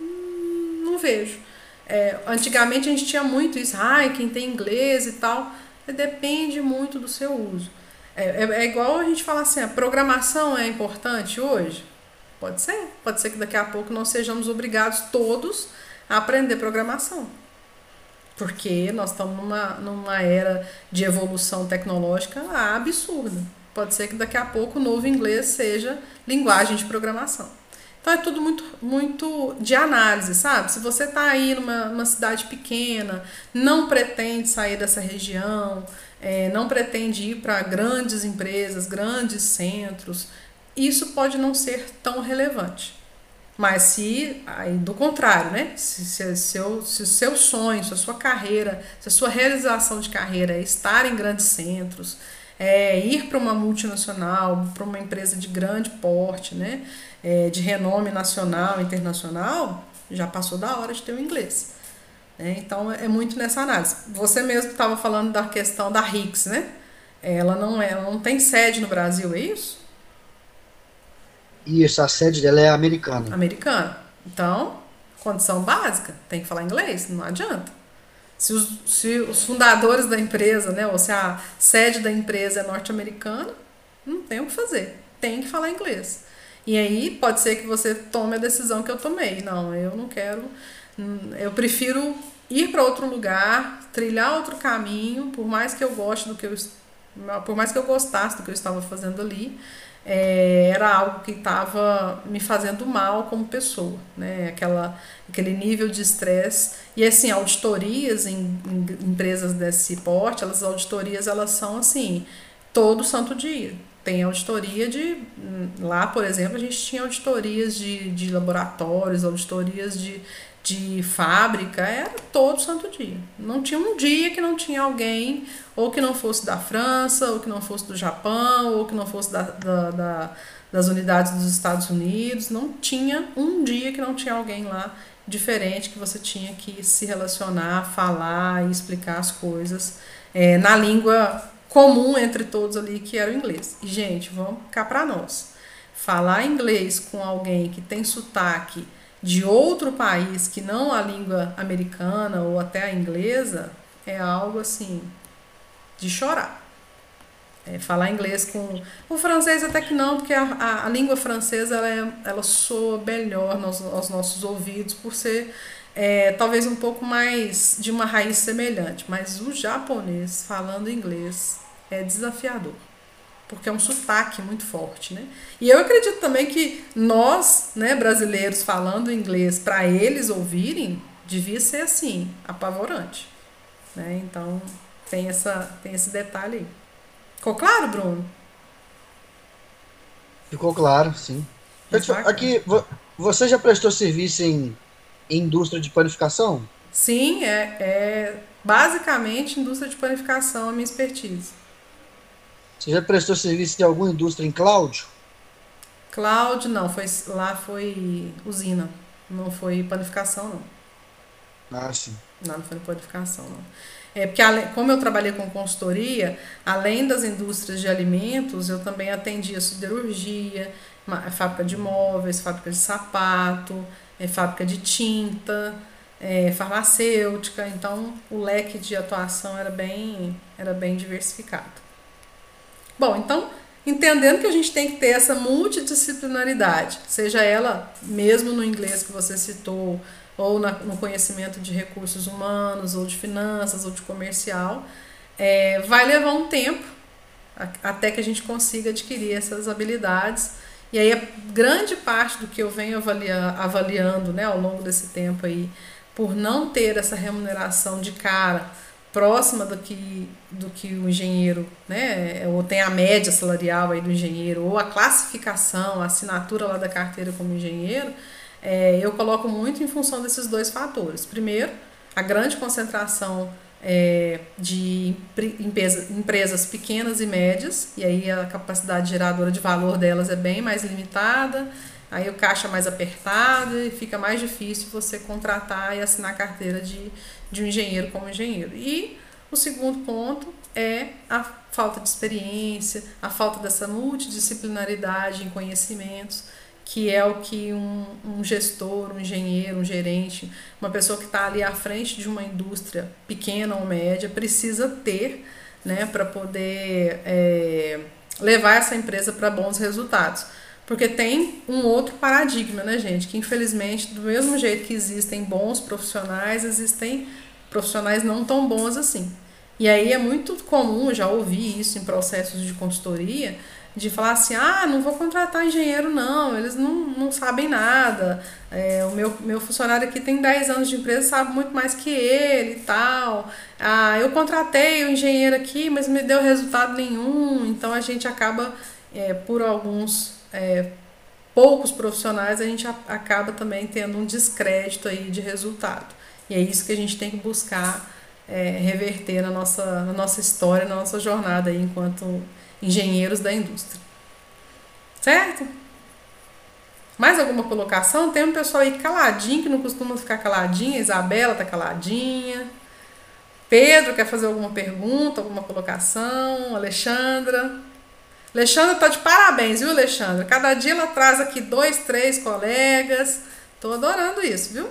Speaker 1: hum, não vejo. É, antigamente a gente tinha muito isso, ai, quem tem inglês e tal, depende muito do seu uso. É, é, é, igual a gente falar assim, a programação é importante hoje? Pode ser. Pode ser que daqui a pouco nós sejamos obrigados todos a aprender programação. Porque nós estamos numa, numa era de evolução tecnológica absurda. Pode ser que daqui a pouco o novo inglês seja linguagem de programação. Então é tudo muito, muito de análise, sabe? Se você está aí numa, numa cidade pequena, não pretende sair dessa região, é, não pretende ir para grandes empresas, grandes centros, isso pode não ser tão relevante. Mas se, do contrário, né? Se, se, seu, se o seu sonho, se a sua carreira, se a sua realização de carreira é estar em grandes centros, é ir para uma multinacional, para uma empresa de grande porte, né? É, de renome nacional, internacional, já passou da hora de ter o inglês. Né? Então é muito nessa análise. Você mesmo estava falando da questão da RICS, né? Ela não, é, ela não tem sede no Brasil, é isso?
Speaker 3: Isso, a sede dela é americana.
Speaker 1: Americana. Então, condição básica, tem que falar inglês, não adianta. Se os, se os fundadores da empresa, né, ou se a sede da empresa é norte-americana, não tem o que fazer, tem que falar inglês. E aí pode ser que você tome a decisão que eu tomei. Não, eu não quero Hum, eu prefiro ir para outro lugar, trilhar outro caminho, por mais que eu goste do que eu por mais que eu gostasse do que eu estava fazendo ali, é, era algo que estava me fazendo mal como pessoa, né? Aquela, aquele nível de estresse e assim auditorias em, em, empresas desse porte, elas auditorias elas são assim todo santo dia. Tem auditoria de hum, lá, por exemplo, a gente tinha auditorias de, de laboratórios, auditorias de de fábrica era todo santo dia. Não tinha um dia que não tinha alguém, ou que não fosse da França, ou que não fosse do Japão, ou que não fosse da, da, da, das unidades dos Estados Unidos. Não tinha um dia que não tinha alguém lá diferente que você tinha que se relacionar, falar e explicar as coisas é, na língua comum entre todos ali, que era o inglês. E, gente, vamos cá para nós. Falar inglês com alguém que tem sotaque de outro país que não a língua americana ou até a inglesa é algo assim de chorar. É, falar inglês com o francês até que não, porque a, a, a língua francesa ela, é, ela soa melhor nos, aos nossos ouvidos por ser é, talvez um pouco mais de uma raiz semelhante, mas o japonês falando inglês é desafiador porque é um sotaque muito forte, né? E eu acredito também que nós, né, brasileiros falando inglês para eles ouvirem, devia ser assim, apavorante, né? Então, tem essa tem esse detalhe aí. Ficou claro, Bruno?
Speaker 3: Ficou claro, sim. aqui, você já prestou serviço em, em indústria de panificação?
Speaker 1: Sim, é, é basicamente indústria de panificação a minha expertise.
Speaker 3: Você já prestou serviço de alguma indústria em cloud?
Speaker 1: Cloud não, foi, lá foi usina, não foi panificação
Speaker 3: não. Ah, sim.
Speaker 1: Não, não foi panificação não. É porque como eu trabalhei com consultoria, além das indústrias de alimentos, eu também atendia siderurgia, fábrica de móveis, fábrica de sapato, é, fábrica de tinta, é, farmacêutica, então o leque de atuação era bem, era bem diversificado. Bom, então entendendo que a gente tem que ter essa multidisciplinaridade, seja ela mesmo no inglês que você citou, ou na, no conhecimento de recursos humanos, ou de finanças, ou de comercial, é, vai levar um tempo até que a gente consiga adquirir essas habilidades. E aí, a grande parte do que eu venho avaliar, avaliando né, ao longo desse tempo aí, por não ter essa remuneração de cara próxima do que, do que o engenheiro, né, ou tem a média salarial aí do engenheiro, ou a classificação, a assinatura lá da carteira como engenheiro, é, eu coloco muito em função desses dois fatores. Primeiro, a grande concentração é, de empresa, empresas pequenas e médias, e aí a capacidade geradora de valor delas é bem mais limitada, aí o caixa é mais apertado e fica mais difícil você contratar e assinar carteira de, de um engenheiro como engenheiro. E o segundo ponto é a falta de experiência, a falta dessa multidisciplinaridade em conhecimentos que é o que um, um gestor, um engenheiro, um gerente, uma pessoa que está ali à frente de uma indústria pequena ou média precisa ter né, para poder é, levar essa empresa para bons resultados. Porque tem um outro paradigma, né, gente? Que infelizmente, do mesmo jeito que existem bons profissionais, existem profissionais não tão bons assim. E aí é muito comum, já ouvi isso em processos de consultoria, de falar assim, ah, não vou contratar engenheiro não, eles não, não sabem nada, é, o meu, meu funcionário aqui tem 10 anos de empresa, sabe muito mais que ele e tal, ah, eu contratei o engenheiro aqui, mas me deu resultado nenhum, então a gente acaba, é, por alguns é, poucos profissionais, a gente a, acaba também tendo um descrédito aí de resultado, e é isso que a gente tem que buscar é, reverter na nossa, na nossa história, na nossa jornada aí enquanto engenheiros da indústria. Certo? Mais alguma colocação? Tem um pessoal aí caladinho, que não costuma ficar caladinha. Isabela tá caladinha. Pedro quer fazer alguma pergunta, alguma colocação. Alexandra. Alexandra tá de parabéns, viu, Alexandra? Cada dia ela traz aqui dois, três colegas. Tô adorando isso, viu?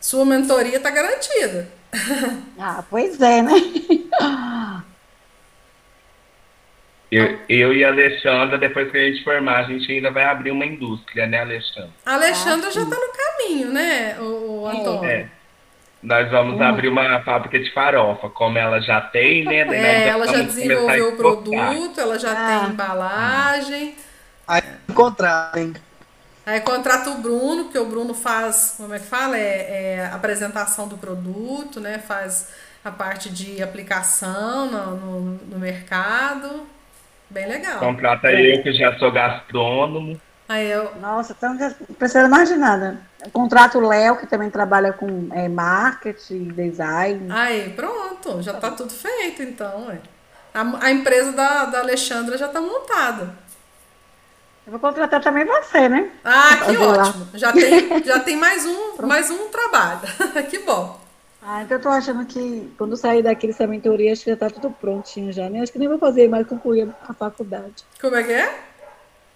Speaker 1: Sua mentoria tá garantida.
Speaker 5: Ah, pois é, né?
Speaker 2: Eu, eu e a Alexandra, depois que a gente formar, a gente ainda vai abrir uma indústria, né, Alexandra?
Speaker 1: A Alexandra ah, já está no caminho, né, o, o Antônio? É.
Speaker 2: Nós vamos abrir uma fábrica de farofa, como ela já tem, né?
Speaker 1: É, ela já desenvolveu o produto, ela já ah. tem embalagem.
Speaker 3: Aí contrata, hein?
Speaker 1: Aí contrata o Bruno, porque o Bruno faz, como é que fala? É, é apresentação do produto, né? Faz a parte de aplicação no, no, no mercado. Bem legal.
Speaker 2: Contrata é. eu, que já sou gastrônomo.
Speaker 1: Aí eu...
Speaker 5: Nossa, então não precisa mais de nada. Contrato o Léo, que também trabalha com é, marketing, design.
Speaker 1: Aí, pronto, já tá tudo feito, então. Ué. A, a empresa da, da Alexandra já tá montada.
Speaker 5: Eu vou contratar também você, né?
Speaker 1: Ah, que ótimo. Já tem, já tem mais um, mais um trabalho. que bom.
Speaker 5: Ah, então eu tô achando que quando sair daqui dessa mentoria, acho que já tá tudo prontinho já, né? Acho que nem vou fazer mais concluir a faculdade.
Speaker 1: Como é que é?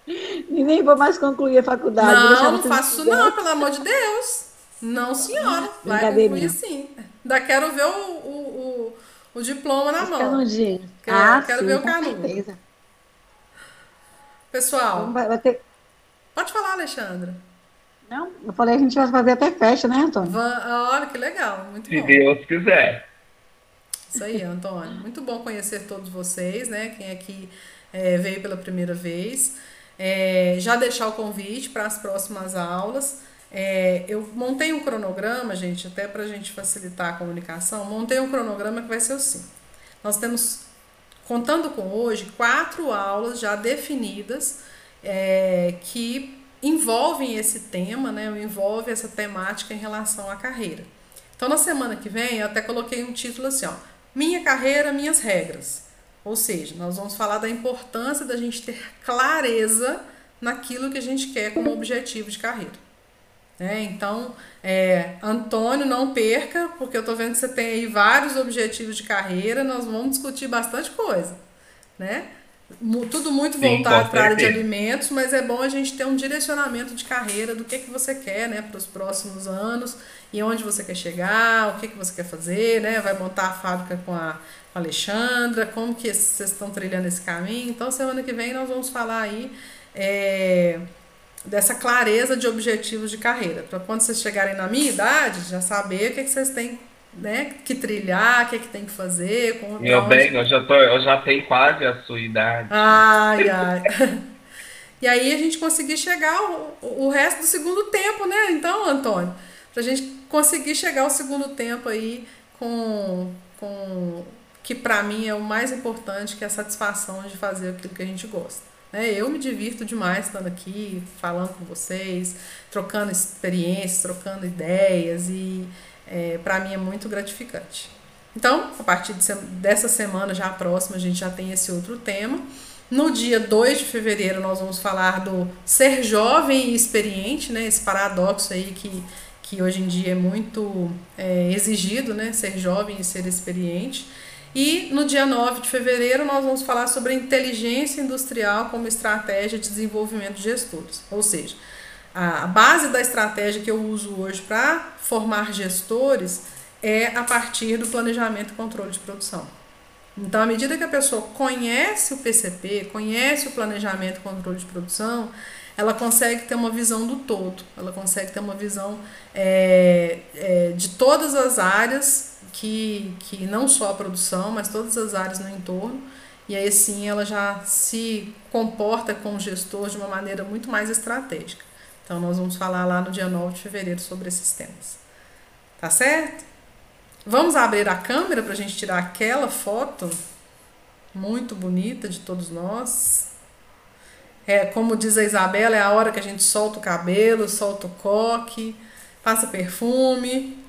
Speaker 5: E nem vou mais concluir a faculdade.
Speaker 1: Não, não faço isso não, pelo amor de Deus. Não, senhora. Vai concluir sim. Ainda quero ver o, o, o, o diploma na Os mão.
Speaker 5: Canudinhos.
Speaker 1: Quero, ah, quero sim, ver o canudo. Pessoal,
Speaker 5: vai, vai ter...
Speaker 1: pode falar, Alexandra.
Speaker 5: Não, eu falei, a gente vai fazer até festa, né, Antônio?
Speaker 1: Olha, que legal, muito
Speaker 2: Se
Speaker 1: bom.
Speaker 2: Se Deus quiser.
Speaker 1: Isso aí, Antônio. Muito bom conhecer todos vocês, né? Quem aqui é, veio pela primeira vez. É, já deixar o convite para as próximas aulas. É, eu montei um cronograma, gente, até para a gente facilitar a comunicação. Montei um cronograma que vai ser assim. Nós temos, contando com hoje, quatro aulas já definidas é, que envolvem esse tema, né? Envolve essa temática em relação à carreira. Então, na semana que vem, eu até coloquei um título assim, ó, Minha carreira, minhas regras. Ou seja, nós vamos falar da importância da gente ter clareza naquilo que a gente quer como objetivo de carreira. É, então, é, Antônio, não perca, porque eu estou vendo que você tem aí vários objetivos de carreira, nós vamos discutir bastante coisa, né? Tudo muito
Speaker 2: Sim,
Speaker 1: voltado para a área de alimentos, mas é bom a gente ter um direcionamento de carreira do que, que você quer, né, para os próximos anos e onde você quer chegar, o que, que você quer fazer, né, vai montar a fábrica com a, com a Alexandra, como que vocês estão trilhando esse caminho. Então, semana que vem nós vamos falar aí é, dessa clareza de objetivos de carreira, para quando vocês chegarem na minha idade, já saber o que, que vocês têm né, que trilhar, o que, que tem que fazer, com,
Speaker 2: Meu
Speaker 1: onde-
Speaker 2: bem, eu já, tô, eu já tenho quase a sua idade.
Speaker 1: Ai, ai. E aí a gente conseguir chegar o, o resto do segundo tempo, né? Então, Antônio, pra gente conseguir chegar ao segundo tempo aí com, com que pra mim é o mais importante, que é a satisfação de fazer aquilo que a gente gosta. Né? Eu me divirto demais estando aqui, falando com vocês, trocando experiências, trocando ideias e é, para mim é muito gratificante. Então, a partir de dessa semana, já a próxima, a gente já tem esse outro tema. No dia 2 de fevereiro, nós vamos falar do ser jovem e experiente, né? Esse paradoxo aí que, que hoje em dia é muito é, exigido, né? Ser jovem e ser experiente. E no dia 9 de fevereiro, nós vamos falar sobre a inteligência industrial como estratégia de desenvolvimento de gestores. Ou seja, a base da estratégia que eu uso hoje para formar gestores é a partir do planejamento e controle de produção. Então, à medida que a pessoa conhece o PCP, conhece o planejamento e controle de produção, ela consegue ter uma visão do todo, ela consegue ter uma visão é, é, de todas as áreas, que, que não só a produção, mas todas as áreas no entorno, e aí sim ela já se comporta com o gestor de uma maneira muito mais estratégica. Então, nós vamos falar lá no dia 9 de fevereiro sobre esses temas. Tá certo? Vamos abrir a câmera para a gente tirar aquela foto muito bonita de todos nós. É, como diz a Isabela, é a hora que a gente solta o cabelo, solta o coque, passa perfume.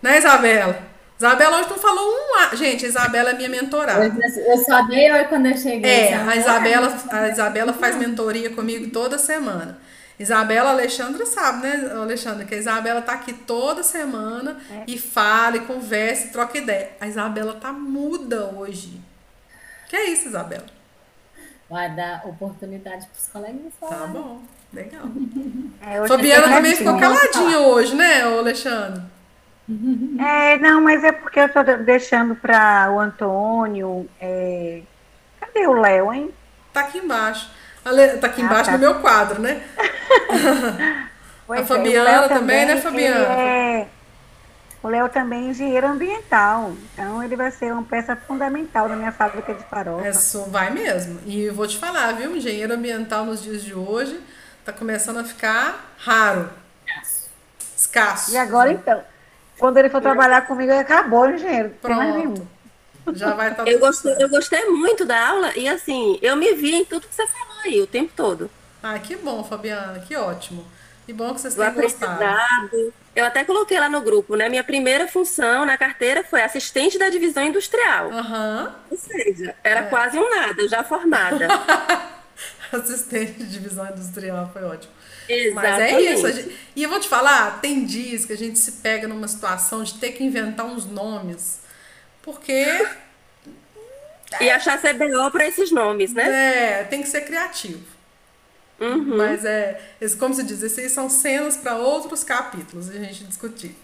Speaker 1: Né, Isabela? Isabela hoje não falou um. Gente, a Isabela é minha mentorada.
Speaker 6: Eu, eu só dei oi quando eu cheguei.
Speaker 1: É, a Isabela, a Isabela faz mentoria comigo toda semana. Isabela, Alexandra sabe, né, Alexandra, que a Isabela tá aqui toda semana e fala, e conversa, e troca ideia. A Isabela tá muda hoje. Que é isso, Isabela?
Speaker 6: Vai dar oportunidade para os coleguinhas
Speaker 1: Tá
Speaker 6: falarem.
Speaker 1: bom, legal.
Speaker 7: É,
Speaker 1: Fabiana também ficou caladinha hoje, né, Alexandre?
Speaker 7: É, não, mas é porque eu tô deixando para o Antônio. é, Cadê o Léo, hein?
Speaker 1: Tá aqui embaixo. Ale- Tá aqui
Speaker 7: Ah,
Speaker 1: embaixo
Speaker 7: tá.
Speaker 1: do meu quadro, né? A
Speaker 7: é,
Speaker 1: Fabiana
Speaker 7: Léo
Speaker 1: também, né, Fabiana?
Speaker 7: é- O Léo também é engenheiro ambiental. Então ele vai ser uma peça fundamental na minha fábrica de farofa.
Speaker 1: Isso vai mesmo. E vou te falar, viu? Engenheiro ambiental nos dias de hoje tá começando a ficar raro. Escasso.
Speaker 7: E agora então? Quando ele for trabalhar comigo, acabou, o engenheiro.
Speaker 1: Pronto. Já vai estar
Speaker 8: Eu gostei, eu gostei muito da aula e assim, eu me vi em tudo que você falou aí o tempo todo.
Speaker 1: Ah, que bom, Fabiana, que ótimo. Que bom que vocês têm gostado.
Speaker 8: Eu até coloquei lá no grupo, né? Minha primeira função na carteira foi assistente da divisão industrial.
Speaker 1: Aham.
Speaker 8: Ou seja, era quase um nada, já formada.
Speaker 1: Assistente de divisão industrial, foi ótimo.
Speaker 8: Exatamente.
Speaker 1: Mas é isso. gente- E eu vou te falar, tem dias que a gente se pega numa situação de ter que inventar uns nomes. Porque
Speaker 8: E achar CBO para esses nomes, né?
Speaker 1: é, tem que ser criativo.
Speaker 8: Uhum.
Speaker 1: Mas é, esse- como se diz, esses são cenas para outros capítulos a gente discutir.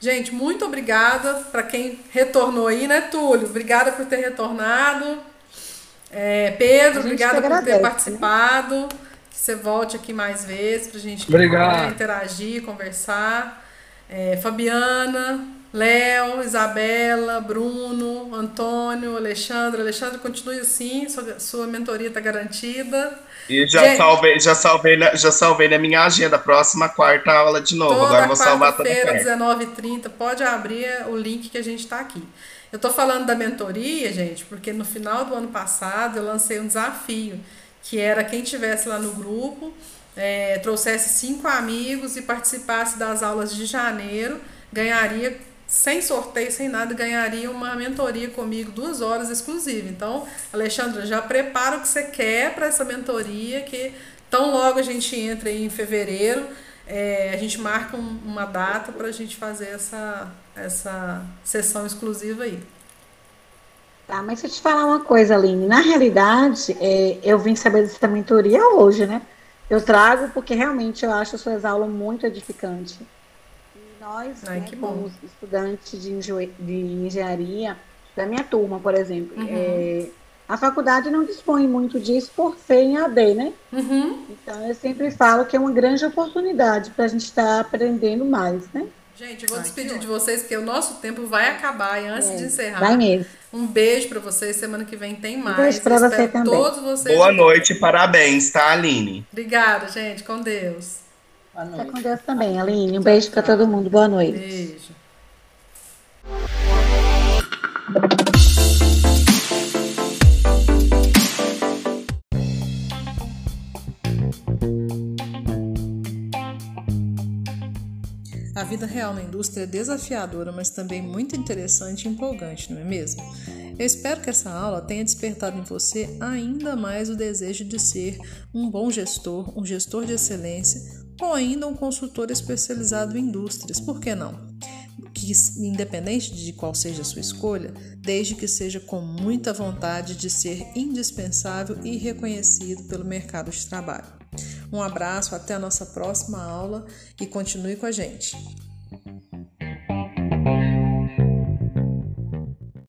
Speaker 1: Gente, muito obrigada para quem retornou aí, né, Túlio? Obrigada por ter retornado. É, Pedro, obrigada por ter
Speaker 5: né?
Speaker 1: participado. Que você volte aqui mais vezes para a gente né, interagir, conversar. É, Fabiana, Léo, Isabela, Bruno, Antônio, Alexandre. Alexandre, continue assim, sua, sua mentoria está garantida.
Speaker 2: E já
Speaker 1: Gente.
Speaker 2: salvei, já salvei, na, já salvei na minha agenda. Próxima quarta aula de novo. Agora
Speaker 1: Toda
Speaker 2: vou salvar toda
Speaker 1: quarta-feira,
Speaker 2: quarta.
Speaker 1: 19h30, pode abrir o link que a gente está aqui. Eu estou falando da mentoria, gente, porque no final do ano passado eu lancei um desafio, que era quem tivesse lá no grupo, eh, trouxesse cinco amigos e participasse das aulas de janeiro, ganharia, sem sorteio, sem nada, ganharia uma mentoria comigo, duas horas exclusiva. Então, Alexandra, já prepara o que você quer para essa mentoria, que tão logo a gente entra em fevereiro, é, a gente marca um- uma data para a gente fazer essa, essa sessão exclusiva aí.
Speaker 5: Tá, mas deixa eu te falar uma coisa, Aline. Na realidade, é, eu vim saber dessa mentoria hoje, né? Eu trago porque realmente eu acho suas aulas muito edificantes. Nós,
Speaker 1: Ai,
Speaker 5: né,
Speaker 1: que bom.
Speaker 5: como estudantes de, de engenharia, da minha turma, por exemplo,
Speaker 1: Uhum.
Speaker 5: é, a faculdade não dispõe muito disso por ser em AD, né?
Speaker 1: Uhum.
Speaker 5: Então eu sempre falo que é uma grande oportunidade para a gente estar aprendendo mais, né?
Speaker 1: Gente, eu vou
Speaker 3: Ai,
Speaker 1: despedir de vocês, porque o nosso tempo vai acabar. E antes de encerrar,
Speaker 5: Vai mesmo.
Speaker 1: um beijo pra vocês. Semana que vem tem mais.
Speaker 5: beijo pra
Speaker 1: Eu
Speaker 5: você
Speaker 1: espero
Speaker 5: também.
Speaker 1: todos vocês.
Speaker 2: Boa
Speaker 1: aqui.
Speaker 2: noite, parabéns, tá, Aline?
Speaker 1: Obrigada, gente. Com Deus.
Speaker 6: Boa noite.
Speaker 5: com Deus também, Aline. Um beijo para todo mundo. Boa noite.
Speaker 1: Beijo. A vida real na indústria é desafiadora, mas também muito interessante e empolgante, não é mesmo? Eu espero que essa aula tenha despertado em você ainda mais o desejo de ser um bom gestor, um gestor de excelência ou ainda um consultor especializado em indústrias, por que não? Que, independente de qual seja a sua escolha, desde que seja com muita vontade de ser indispensável e reconhecido pelo mercado de trabalho. Um abraço, até a nossa próxima aula e continue com a gente.